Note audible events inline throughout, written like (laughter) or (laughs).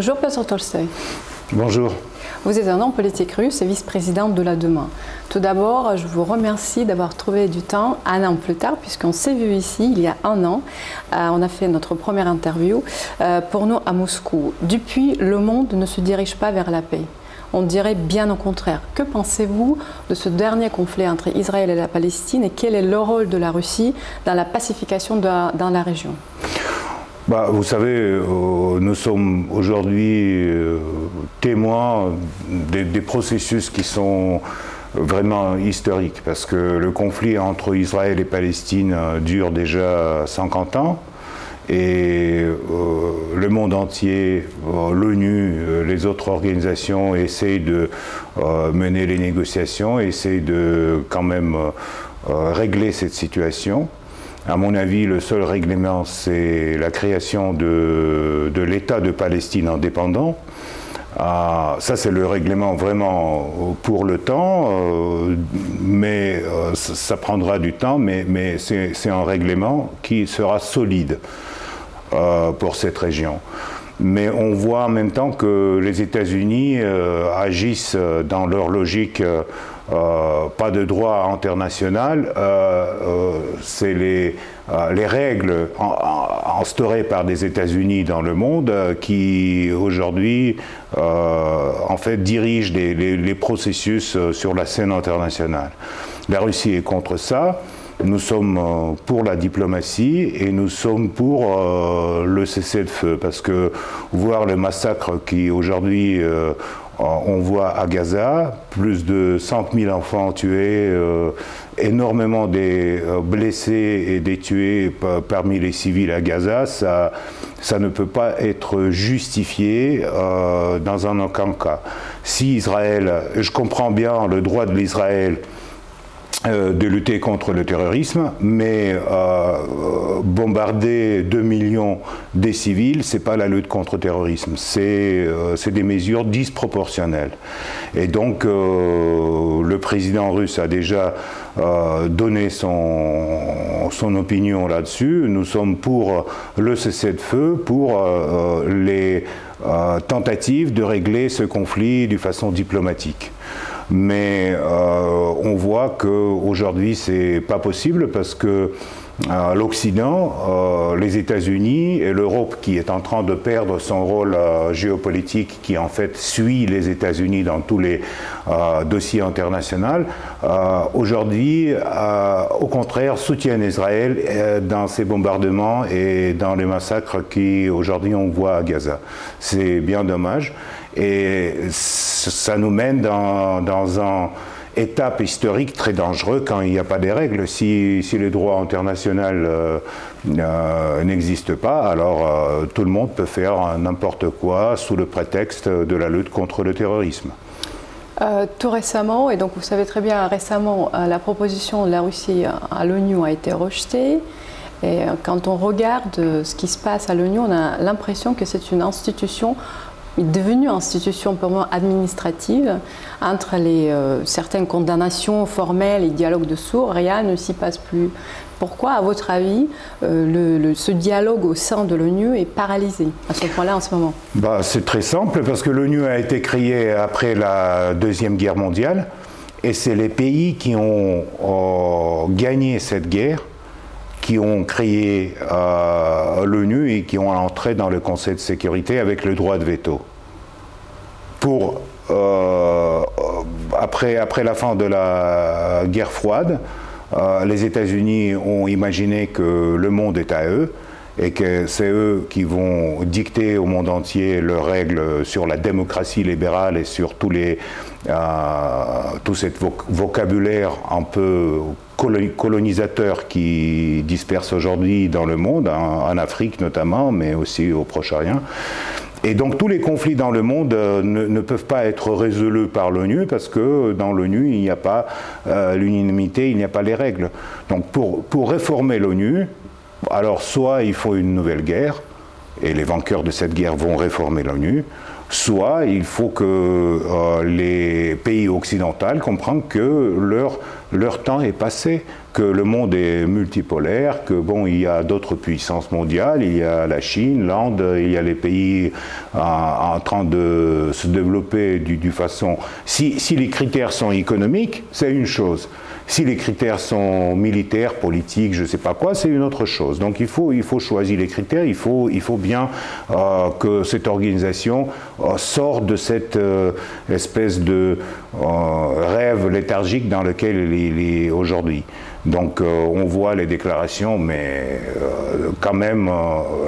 Bonjour Peter Tolstoy. Bonjour. Vous êtes un homme politique russe et vice-président de la Demain. Tout d'abord, je vous remercie d'avoir trouvé du temps un an plus tard, puisqu'on s'est vu ici il y a un an. Euh, on a fait notre première interview euh, pour nous à Moscou. Depuis, le monde ne se dirige pas vers la paix. On dirait bien au contraire. Que pensez-vous de ce dernier conflit entre Israël et la Palestine et quel est le rôle de la Russie dans la pacification dans la région? Bah, vous savez, euh, nous sommes aujourd'hui euh, témoins des, processus qui sont vraiment historiques, parce que le conflit entre Israël et Palestine euh, dure déjà 50 ans, et le monde entier, l'ONU, les autres organisations essayent de mener les négociations, essayent de quand même régler cette situation. À mon avis, le seul règlement, c'est la création de, l'État de Palestine indépendant. Ah, ça, c'est le règlement vraiment pour le temps, euh, mais euh, ça, prendra du temps, mais, mais c'est un règlement qui sera solide euh, pour cette région. Mais on voit en même temps que les États-Unis agissent dans leur logique euh, pas de droit international, euh, euh, c'est les, les, règles instaurées par des États-Unis dans le monde qui aujourd'hui en fait dirigent les, processus sur la scène internationale. La Russie est contre ça. Nous sommes pour la diplomatie et nous sommes pour le cessez-le-feu parce que voir le massacre qui aujourd'hui on voit à Gaza plus de 100 000 enfants tués, euh, énormément des euh, blessés et des tués parmi les civils à Gaza. Ça, ça ne peut pas être justifié dans un aucun cas. Si Israël, je comprends bien le droit de l'Israël euh, de lutter contre le terrorisme, mais euh, bombarder 2 millions des civils, c'est pas la lutte contre le terrorisme, c'est euh, des mesures disproportionnelles. Et donc le président russe a déjà donné son, son opinion là-dessus. Nous sommes pour le cessez-le-feu, pour les tentatives de régler ce conflit de façon diplomatique. Mais euh, on voit qu'aujourd'hui, c'est pas possible parce que euh, l'Occident, euh, les États-Unis et l'Europe qui est en train de perdre son rôle géopolitique qui en fait suit les États-Unis dans tous les dossiers internationaux, aujourd'hui au contraire soutiennent Israël dans ces bombardements et dans les massacres qu'aujourd'hui on voit à Gaza. C'est bien dommage. Et ça nous mène dans, dans un étape historique très dangereux quand il n'y a pas des règles. Si, si le droit international euh, euh, n'existe pas, alors euh, tout le monde peut faire n'importe quoi sous le prétexte de la lutte contre le terrorisme. tout récemment, et donc vous savez très bien, récemment, la proposition de la Russie à l'ONU a été rejetée. Et quand on regarde ce qui se passe à l'ONU, on a l'impression que c'est une institution devenue institution purement administrative. Entre les, euh, certaines condamnations formelles et dialogues de sourds, rien ne s'y passe plus. Pourquoi, à votre avis, euh, ce dialogue au sein de l'ONU est paralysé à ce point-là en ce moment? Bah, C'est très simple, parce que l'ONU a été créée après la Deuxième Guerre mondiale, et c'est les pays qui ont gagné cette guerre qui ont créé euh, l'ONU et qui ont entré dans le Conseil de sécurité avec le droit de veto. Pour, euh, après, après la fin de la guerre froide, euh, les États-Unis ont imaginé que le monde est à eux et que c'est eux qui vont dicter au monde entier leurs règles sur la démocratie libérale et sur les, tout cet vocabulaire un peu colonisateur qui disperse aujourd'hui dans le monde, en, Afrique notamment, mais aussi au Proche-Orient. Et donc tous les conflits dans le monde euh, ne, peuvent pas être résolus par l'ONU parce que dans l'ONU, il n'y a pas euh, l'unanimité, il n'y a pas les règles. Donc pour réformer l'ONU, alors soit il faut une nouvelle guerre, et les vainqueurs de cette guerre vont réformer l'ONU, soit il faut que euh, les pays occidentaux comprennent que leur, leur temps est passé, que le monde est multipolaire, que bon, il y a d'autres puissances mondiales, il y a la Chine, l'Inde, il y a les pays en train de se développer du, façon. Si les critères sont économiques, c'est une chose. Si les critères sont militaires, politiques, je ne sais pas quoi, c'est une autre chose. Donc il faut, il faut choisir les critères, il faut, il faut bien euh, que cette organisation euh, sorte de cette euh, espèce de rêve léthargique dans lequel il est aujourd'hui. Donc on voit les déclarations, mais quand même,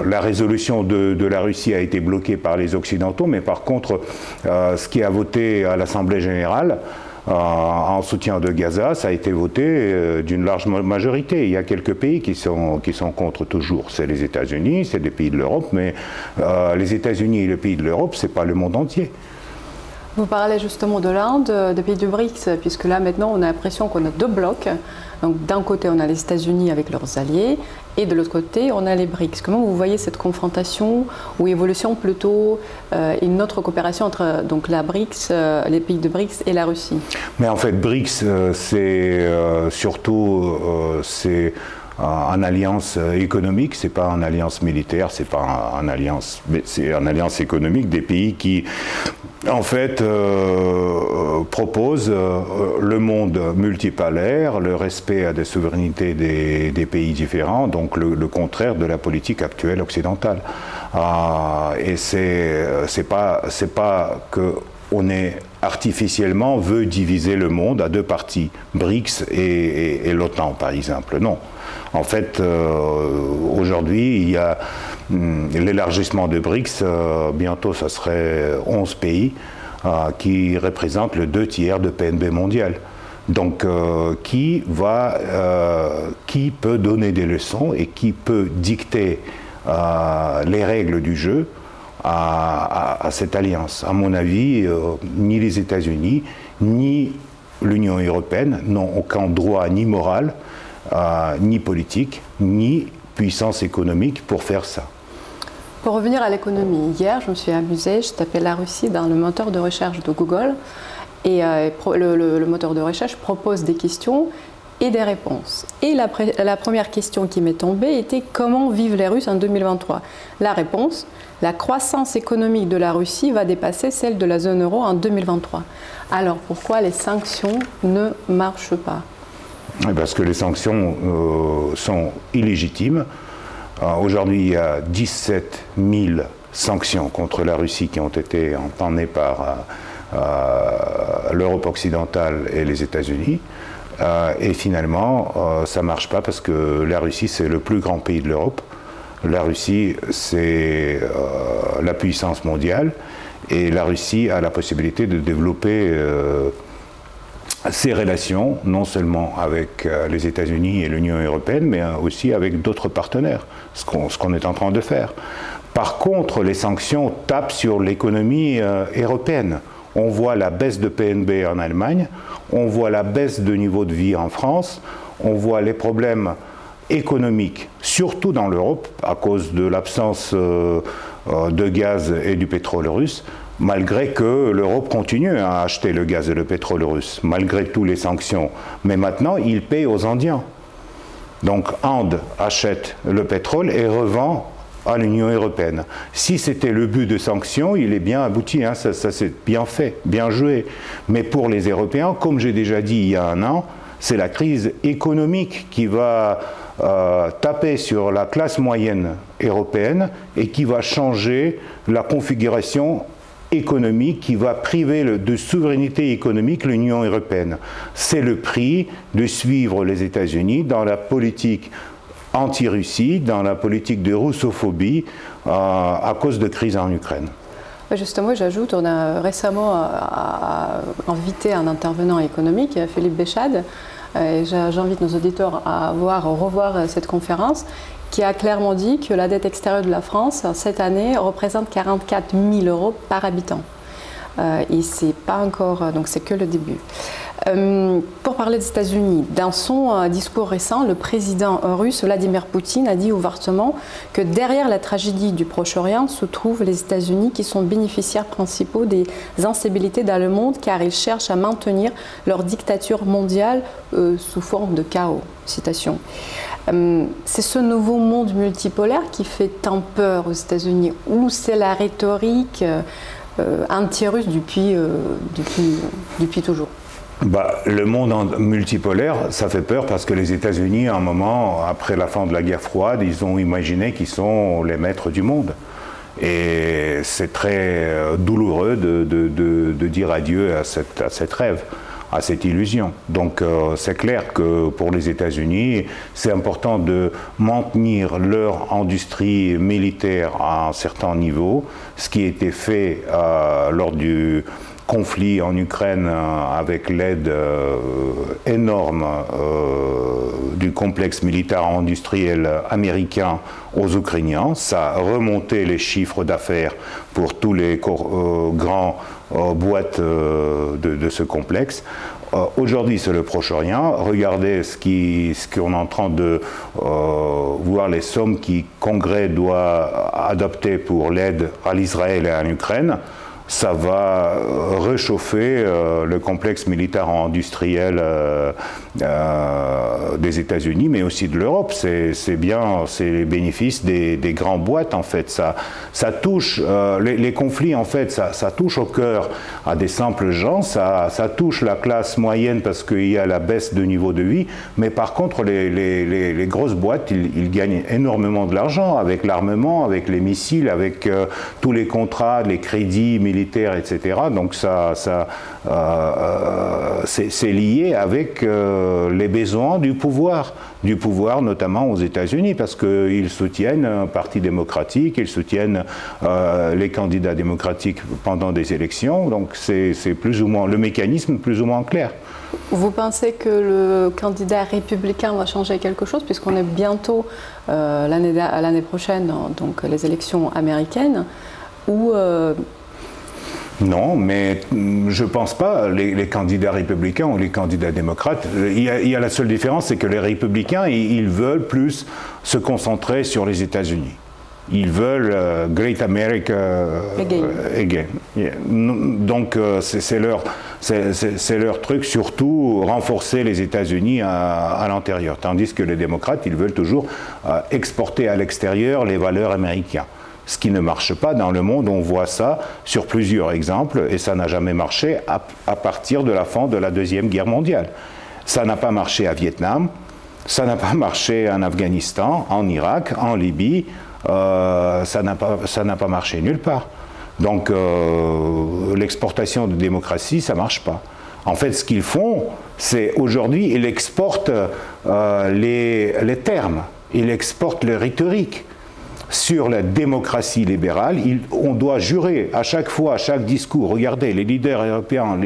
la résolution de, de, la Russie a été bloquée par les Occidentaux, mais par contre, ce qui a voté à l'Assemblée générale, en soutien de Gaza, ça a été voté euh, d'une large majorité. Il y a quelques pays qui sont, qui sont contre toujours. C'est les États-Unis, c'est des pays de l'Europe, mais euh, les États-Unis et les pays de l'Europe, c'est pas le monde entier. Vous parlez justement de l'Inde, euh, des pays du BRICS, puisque là maintenant on a l'impression qu'on a deux blocs. Donc d'un côté on a les États-Unis avec leurs alliés et de l'autre côté on a les BRICS. Comment vous voyez cette confrontation ou évolution plutôt euh, une autre coopération entre donc la BRICS, euh, les pays de BRICS et la Russie? Mais en fait BRICS c'est surtout c'est en alliance économique, c'est pas en alliance militaire, c'est pas en alliance, c'est en alliance économique des pays qui en fait, euh, euh, le monde multipolaire, le respect à des souverainetés des, pays différents, donc le, contraire de la politique actuelle occidentale. Ah, et c'est c'est pas pas que on est artificiellement veut diviser le monde à deux parties, BRICS et, l'OTAN par exemple. Non. En fait, euh, aujourd'hui, il y a Hmm, l'élargissement de BRICS, euh, bientôt ça serait 11 pays euh, qui représentent le deux tiers de PNB mondial. Donc, qui, va, qui peut donner des leçons et qui peut dicter les règles du jeu à, cette alliance À mon avis, ni les États-Unis, ni l'Union européenne n'ont aucun droit ni moral, ni politique, ni puissance économique pour faire ça. Pour revenir à l'économie, hier, je me suis amusée, je tapais la Russie dans le moteur de recherche de Google et euh, le, moteur de recherche propose des questions et des réponses. Et la, première question qui m'est tombée était comment vivent les Russes en 2023 La réponse, la croissance économique de la Russie va dépasser celle de la zone euro en 2023. Alors pourquoi les sanctions ne marchent pas? Parce que les sanctions euh, sont illégitimes. Aujourd'hui, il y a 17 000 sanctions contre la Russie qui ont été entendues par euh, euh, l'Europe occidentale et les États-Unis. Euh, et finalement, ça ne marche pas parce que la Russie, c'est le plus grand pays de l'Europe. La Russie, c'est la puissance mondiale. Et la Russie a la possibilité de développer ces relations, non seulement avec euh, les États-Unis et l'Union européenne, mais euh, aussi avec d'autres partenaires, ce qu'on est en train de faire. Par contre, les sanctions tapent sur l'économie euh, européenne. On voit la baisse de PNB en Allemagne, on voit la baisse de niveau de vie en France, on voit les problèmes économiques, surtout dans l'Europe, à cause de l'absence de gaz et du pétrole russe malgré que l'Europe continue à acheter le gaz et le pétrole russe, malgré toutes les sanctions. Mais maintenant, il paye aux Indiens. Donc, Inde achète le pétrole et revend à l'Union européenne. Si c'était le but de sanctions, il est bien abouti, hein, ça, ça c'est bien fait, bien joué. Mais pour les Européens, comme j'ai déjà dit il y a un an, c'est la crise économique qui va euh, taper sur la classe moyenne européenne et qui va changer la configuration économique qui va priver de souveraineté économique l'Union européenne. C'est le prix de suivre les États-Unis dans la politique anti-Russie, dans la politique de russophobie euh, à cause de crise en Ukraine. Justement, j'ajoute, on a récemment euh, invité un intervenant économique, Philippe Béchade, et j'invite nos auditeurs à voir, revoir cette conférence qui a clairement dit que la dette extérieure de la France cette année représente 44 000 euros par habitant. Euh, et c'est pas encore, donc c'est que le début. Euh, pour parler des États-Unis, dans son euh, discours récent, le président russe Vladimir Poutine a dit ouvertement que derrière la tragédie du Proche-Orient se trouvent les États-Unis qui sont bénéficiaires principaux des instabilités dans le monde car ils cherchent à maintenir leur dictature mondiale euh, sous forme de chaos. Citation. c'est ce nouveau monde multipolaire qui fait tant peur aux États-Unis ou c'est la rhétorique anti-russe depuis, toujours? Bah, le monde multipolaire, ça fait peur parce que les États-Unis, à un moment, après la fin de la guerre froide, ils ont imaginé qu'ils sont les maîtres du monde. Et c'est très euh, douloureux de, dire adieu à cette, rêve, à cette illusion. Donc euh, c'est clair que pour les États-Unis, c'est important de maintenir leur industrie militaire à un certain niveau, ce qui a été fait euh, lors du conflit en Ukraine euh, avec l'aide énorme du complexe militaire industriel américain aux Ukrainiens. Ça a remonté les chiffres d'affaires pour tous les grands boîtes de, ce complexe. Aujourd'hui, c'est le Proche-Orient. Regardez ce qu'on est en train de voir, les sommes le Congrès doit adopter pour l'aide à l'Israël et à l'Ukraine ça va euh, réchauffer euh, le complexe militaire industriel euh, des États-Unis, mais aussi de l'Europe. C'est bien, c'est les bénéfices des, des, grandes boîtes en fait. Ça, ça touche les, conflits en fait, ça, touche au cœur à des simples gens. Ça, touche la classe moyenne parce qu'il y a la baisse de niveau de vie. Mais par contre, les grosses boîtes, ils, ils, gagnent énormément de l'argent avec l'armement, avec les missiles, avec tous les contrats, les crédits militaires etc. Donc ça, ça euh, euh, c'est lié avec euh, les besoins du pouvoir, du pouvoir notamment aux États-Unis, parce qu'ils soutiennent un parti démocratique, ils soutiennent les candidats démocratiques pendant des élections. Donc c'est plus ou moins le mécanisme plus ou moins clair. Vous pensez que le candidat républicain va changer quelque chose, puisqu'on est bientôt l'année prochaine, donc les élections américaines, où non, mais mm, je ne pense pas, les, candidats républicains ou les candidats démocrates, il y a, la seule différence, c'est que les républicains, ils, veulent plus se concentrer sur les États-Unis. Ils veulent euh, Great America euh, again. Donc euh, c'est leur, leur, truc, surtout renforcer les États-Unis à, à l'intérieur. Tandis que les démocrates, ils veulent toujours exporter à l'extérieur les valeurs américaines ce qui ne marche pas dans le monde. On voit ça sur plusieurs exemples et ça n'a jamais marché à, partir de la fin de la Deuxième Guerre mondiale. Ça n'a pas marché à Vietnam, ça n'a pas marché en Afghanistan, en Irak, en Libye, euh, ça n'a pas, pas, marché nulle part. Donc euh, l'exportation de démocratie, ça ne marche pas. En fait, ce qu'ils font, c'est aujourd'hui, ils exportent euh, les, les termes, ils exportent les rhétoriques sur la démocratie libérale. on doit jurer à chaque fois, à chaque discours, regardez, les leaders européens,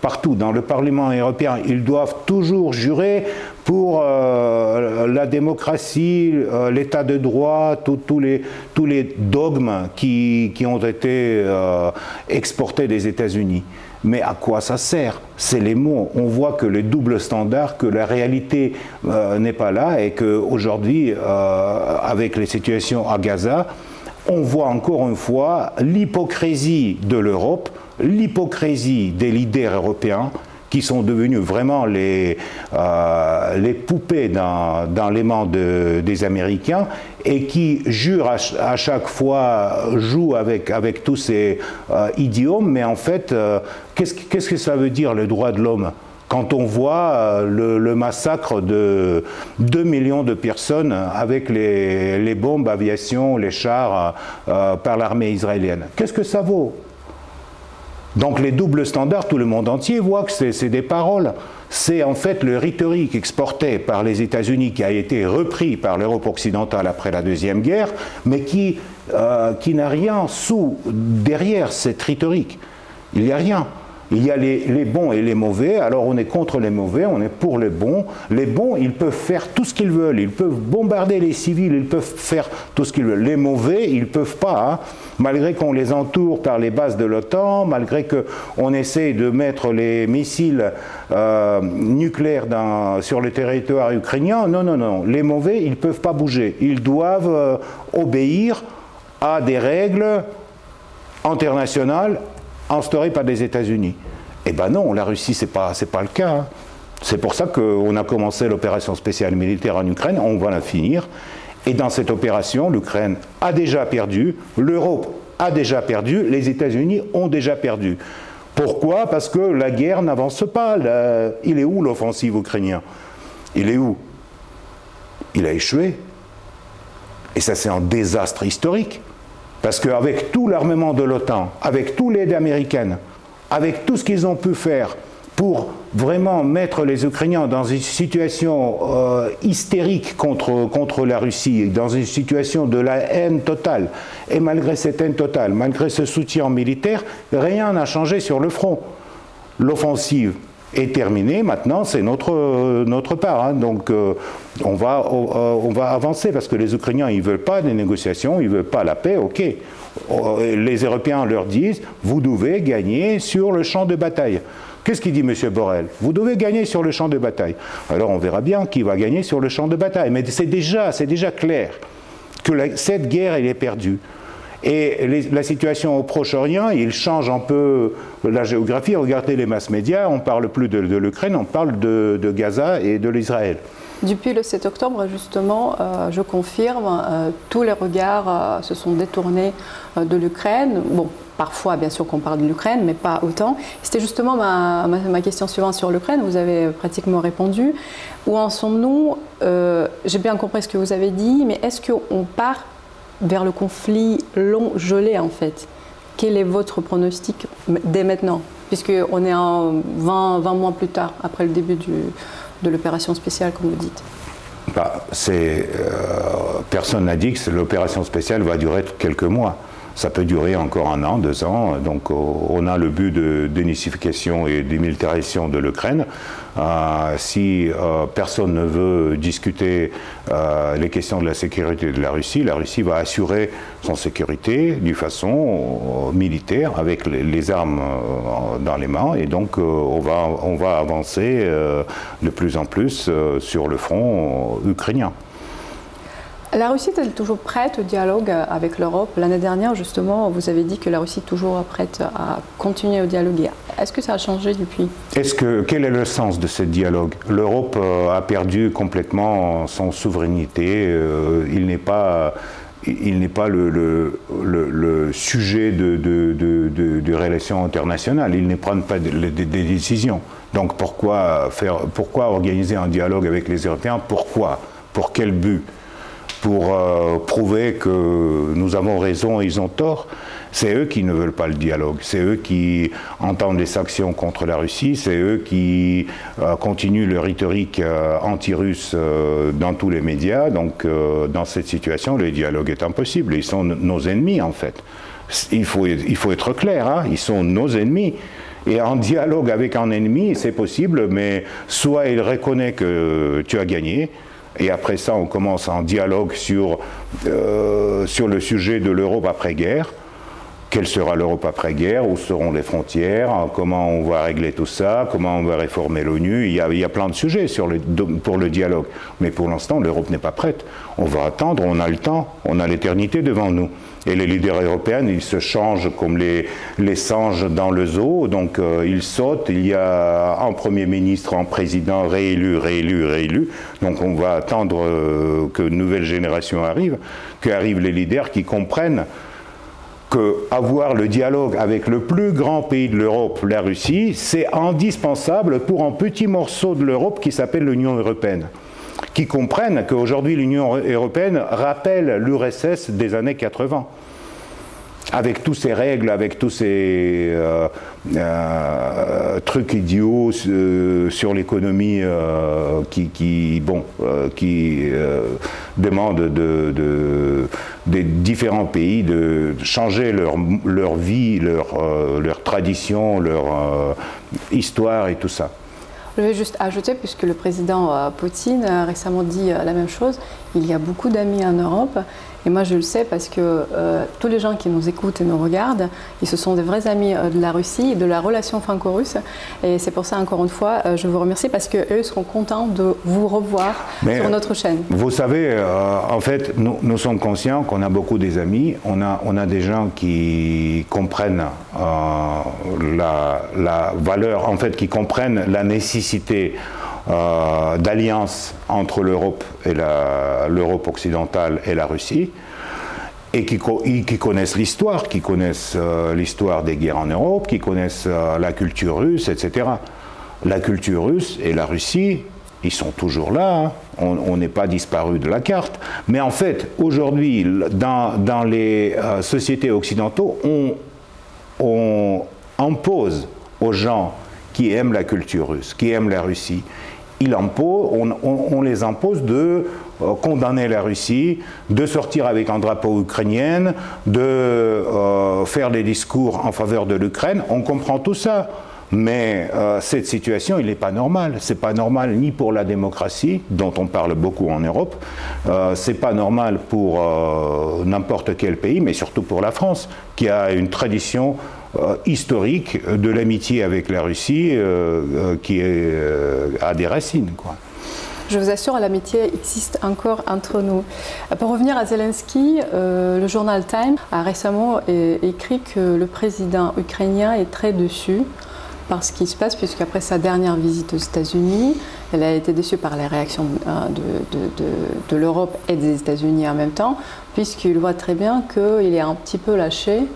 partout dans le Parlement européen, ils doivent toujours jurer pour euh, la démocratie, euh, l'état de droit, tous les, dogmes qui, qui ont été euh, exportés des États-Unis. Mais à quoi ça sert? C'est les mots. On voit que le double standard, que la réalité euh, n'est pas là et qu'aujourd'hui, euh, avec les situations à Gaza, on voit encore une fois l'hypocrisie de l'Europe, l'hypocrisie des leaders européens qui sont devenus vraiment les, euh, les poupées dans, dans, les mains des Américains et qui jurent à, chaque fois, jouent avec, avec tous ces euh, idiomes, mais en fait, euh, qu'est-ce, qu'est-ce que ça veut dire le droit de l'homme? Quand on voit le, massacre de 2 millions de personnes avec les, les bombes aviation, les chars par l'armée israélienne. Qu'est-ce que ça vaut? Donc les doubles standards, tout le monde entier voit que c'est des paroles. C'est en fait le rhétorique exporté par les États-Unis qui a été repris par l'Europe occidentale après la Deuxième Guerre, mais qui, euh, qui n'a rien sous, derrière cette rhétorique. Il n'y a rien. Il y a les, bons et les mauvais, alors on est contre les mauvais, on est pour les bons. Les bons, ils peuvent faire tout ce qu'ils veulent, ils peuvent bombarder les civils, ils peuvent faire tout ce qu'ils veulent. Les mauvais, ils ne peuvent pas, hein. malgré qu'on les entoure par les bases de l'OTAN, malgré qu'on essaie de mettre les missiles euh, nucléaires sur le territoire ukrainien. Non, non, non. Les mauvais, ils ne peuvent pas bouger. Ils doivent euh, obéir à des règles internationales instaurée par les États-Unis. Eh bien non, la Russie, ce n'est pas, pas le cas. Hein. C'est pour ça qu'on a commencé l'opération spéciale militaire en Ukraine, on va la finir. Et dans cette opération, l'Ukraine a déjà perdu, l'Europe a déjà perdu, les États-Unis ont déjà perdu. Pourquoi? Parce que la guerre n'avance pas. Il est où l'offensive ukrainienne Il est où? Il a échoué. Et ça, c'est un désastre historique. Parce qu'avec tout l'armement de l'OTAN, avec toute l'aide américaine, avec tout ce qu'ils ont pu faire pour vraiment mettre les Ukrainiens dans une situation euh, hystérique contre, contre la Russie, dans une situation de la haine totale, et malgré cette haine totale, malgré ce soutien militaire, rien n'a changé sur le front. L'offensive est terminée, maintenant c'est notre, notre part. Hein. Donc euh, on, va, euh, on, va avancer parce que les Ukrainiens ils ne veulent pas des négociations, ils ne veulent pas la paix, ok. Euh, les Européens leur disent vous devez gagner sur le champ de bataille. Qu'est-ce qu'il dit M. Borrell? Vous devez gagner sur le champ de bataille. Alors on verra bien qui va gagner sur le champ de bataille. Mais c'est déjà, déjà clair que cette guerre elle est perdue. Et la situation au Proche-Orient, il change un peu la géographie. Regardez les masses médias, on ne parle plus de, l'Ukraine, on parle de, Gaza et de l'Israël. Depuis le 7 octobre, justement, euh, je confirme, euh, tous les regards euh, se sont détournés de l'Ukraine. Bon, parfois, bien sûr, qu'on parle de l'Ukraine, mais pas autant. C'était justement ma, ma, question suivante sur l'Ukraine. Vous avez pratiquement répondu. Où en sommes-nous? J'ai bien compris ce que vous avez dit, mais est-ce qu'on part vers le conflit long gelé en fait. Quel est votre pronostic dès maintenant Puisqu'on est en 20, 20, mois plus tard, après le début de l'opération spéciale, comme vous dites. Bah, euh, personne n'a dit que l'opération spéciale va durer quelques mois. Ça peut durer encore un an, deux ans. Donc on a le but de dénissification et démilitarisation de l'Ukraine. Euh, si euh, personne ne veut discuter euh, les questions de la sécurité de la Russie, la Russie va assurer son sécurité d'une façon militaire avec les, armes dans les mains et donc on va avancer de plus en plus sur le front ukrainien. La Russie est-elle toujours prête au dialogue avec l'Europe? L'année dernière, justement, vous avez dit que la Russie est toujours prête à continuer au dialoguer. Est-ce que ça a changé depuis? Est-ce que quel est le sens de ce dialogue? L'Europe euh, a perdu complètement son souveraineté. Euh, il n'est pas il n'est pas le, sujet de, relations internationales, il ne prend pas des décisions. Donc pourquoi, faire, pourquoi organiser un dialogue avec les Européens? Pourquoi? Pour quel but? Pour euh, prouver que nous avons raison et ils ont tort. C'est eux qui ne veulent pas le dialogue, c'est eux qui entendent des sanctions contre la Russie, c'est eux qui euh, continuent le rhétorique euh, anti-russe dans tous les médias. Donc dans cette situation, le dialogue est impossible. Ils sont nos ennemis en fait. Il faut, il faut être clair, hein. ils sont nos ennemis. Et en dialogue avec un ennemi, c'est possible, mais soit il reconnaît que tu as gagné, et après ça, on commence un dialogue sur, euh, sur le sujet de l'Europe après-guerre. Quelle sera l'Europe après-guerre Où seront les frontières Comment on va régler tout ça Comment on va réformer l'ONU il, il, y a plein de sujets sur le, pour le dialogue. Mais pour l'instant, l'Europe n'est pas prête. On va attendre, on a le temps, on a l'éternité devant nous. Et les leaders européens, ils se changent comme les, les singes dans le zoo, donc euh, ils sautent, il y a un Premier ministre, un président réélu, réélu, réélu, donc on va attendre euh, que nouvelle génération arrive, qu'arrivent les leaders qui comprennent qu'avoir le dialogue avec le plus grand pays de l'Europe, la Russie, c'est indispensable pour un petit morceau de l'Europe qui s'appelle l'Union européenne. Qui comprennent qu'aujourd'hui l'Union européenne rappelle l'URSS des années 80 avec tous ces règles, avec tous ces euh, euh, trucs idiots euh, sur l'économie qui, bon, qui demandent de, des différents pays de changer leur, leur vie, leur, leur tradition, leur histoire et tout ça. Je vais juste ajouter, puisque le président Poutine a récemment dit la même chose, il y a beaucoup d'amis en Europe et moi, je le sais parce que euh, tous les gens qui nous écoutent et nous regardent, ils se sont des vrais amis euh, de la Russie, de la relation franco-russe. Et c'est pour ça, encore une fois, euh, je vous remercie parce qu'eux seront contents de vous revoir sur notre chaîne. Vous savez, en fait, nous, nous sommes conscients qu'on a beaucoup des amis. On a, on a des gens qui comprennent la, la valeur, en fait, qui comprennent la nécessité euh, d'alliance entre l'Europe et l'Europe occidentale et la Russie, et qui, connaissent l'histoire, qui connaissent euh, l'histoire des guerres en Europe, qui connaissent euh, la culture russe, etc. La culture russe et la Russie, ils sont toujours là, hein. on n'est pas disparu de la carte. Mais en fait, aujourd'hui, dans, les sociétés occidentaux, on impose aux gens qui aiment la culture russe, qui aiment la Russie, on, les impose de euh, condamner la Russie, de sortir avec un drapeau ukrainien, de euh, faire des discours en faveur de l'Ukraine. On comprend tout ça. Mais euh, cette situation, il n'est pas normal. C'est pas normal ni pour la démocratie, dont on parle beaucoup en Europe. Euh, c'est pas normal pour n'importe quel pays, mais surtout pour la France, qui a une tradition historique de l'amitié avec la Russie euh, euh, qui a des racines. Je vous assure, l'amitié existe encore entre nous. Pour revenir à Zelensky, le journal Time a récemment écrit que le président ukrainien est très déçu par ce qui se passe, puisqu'après sa dernière visite aux États-Unis, elle a été déçue par les réactions de, l'Europe et des États-Unis en même temps, puisqu'il voit très bien qu'il est un petit peu lâché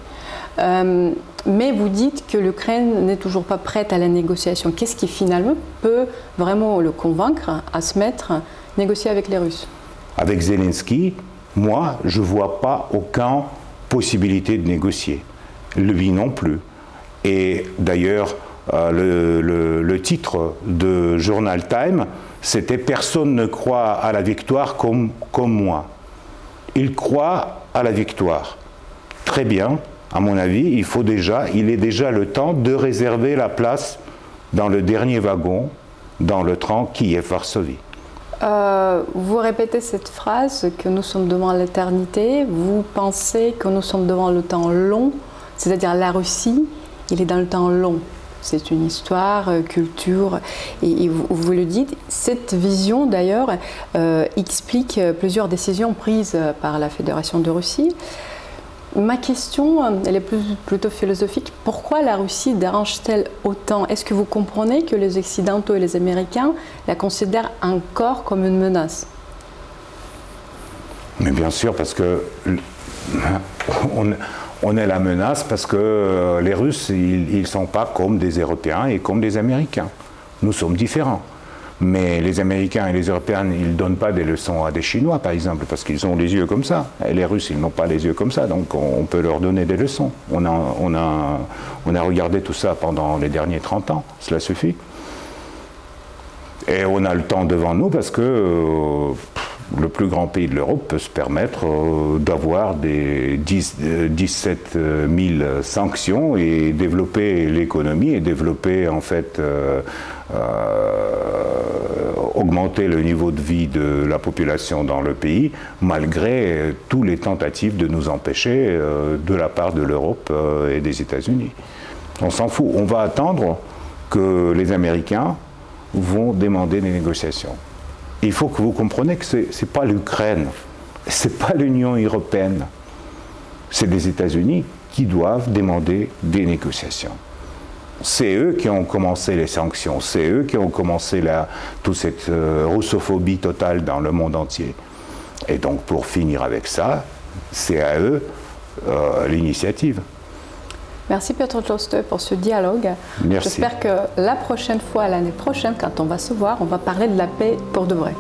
euh, mais vous dites que l'Ukraine n'est toujours pas prête à la négociation. Qu'est-ce qui finalement peut vraiment le convaincre à se mettre à négocier avec les Russes? Avec Zelensky, moi, je ne vois pas aucune possibilité de négocier. Lui non plus. Et d'ailleurs, euh, le, le, titre de Journal Time, c'était Personne ne croit à la victoire comme, comme moi. Il croit à la victoire. Très bien, à mon avis, il faut déjà, il est déjà le temps de réserver la place dans le dernier wagon, dans le train Kiev-Varsovie. Euh, vous répétez cette phrase que nous sommes devant l'éternité. Vous pensez que nous sommes devant le temps long, c'est-à-dire la Russie, il est dans le temps long. C'est une histoire, euh, culture, et, vous, le dites. Cette vision, d'ailleurs, euh, explique plusieurs décisions prises par la Fédération de Russie. Ma question, elle est plutôt philosophique. Pourquoi la Russie dérange-t-elle autant? Est-ce que vous comprenez que les Occidentaux et les Américains la considèrent encore comme une menace? Bien sûr, parce que (laughs) on, est la menace parce que euh, les Russes, ils ne sont pas comme des Européens et comme des Américains. Nous sommes différents. Mais les Américains et les Européens, ils ne donnent pas des leçons à des Chinois, par exemple, parce qu'ils ont les yeux comme ça. Et les Russes, ils n'ont pas les yeux comme ça, donc on peut leur donner des leçons. On a, regardé tout ça pendant les derniers 30 ans, cela suffit. Et on a le temps devant nous parce que euh, le plus grand pays de l'Europe peut se permettre euh, d'avoir des 17 000 euh, sanctions et développer l'économie et développer en fait augmenter le niveau de vie de la population dans le pays, malgré toutes les tentatives de nous empêcher euh, de la part de l'Europe euh, et des États-Unis. On s'en fout. On va attendre que les Américains vont demander des négociations. Il faut que vous compreniez que ce n'est pas l'Ukraine, ce n'est pas l'Union européenne, c'est les États-Unis qui doivent demander des négociations c'est eux qui ont commencé les sanctions, c'est eux qui ont commencé la, toute cette euh, russophobie totale dans le monde entier. Et donc pour finir avec ça, c'est à eux euh, l'initiative. Merci Piotr Joste pour ce dialogue. J'espère que la prochaine fois, l'année prochaine, quand on va se voir, on va parler de la paix pour de vrai.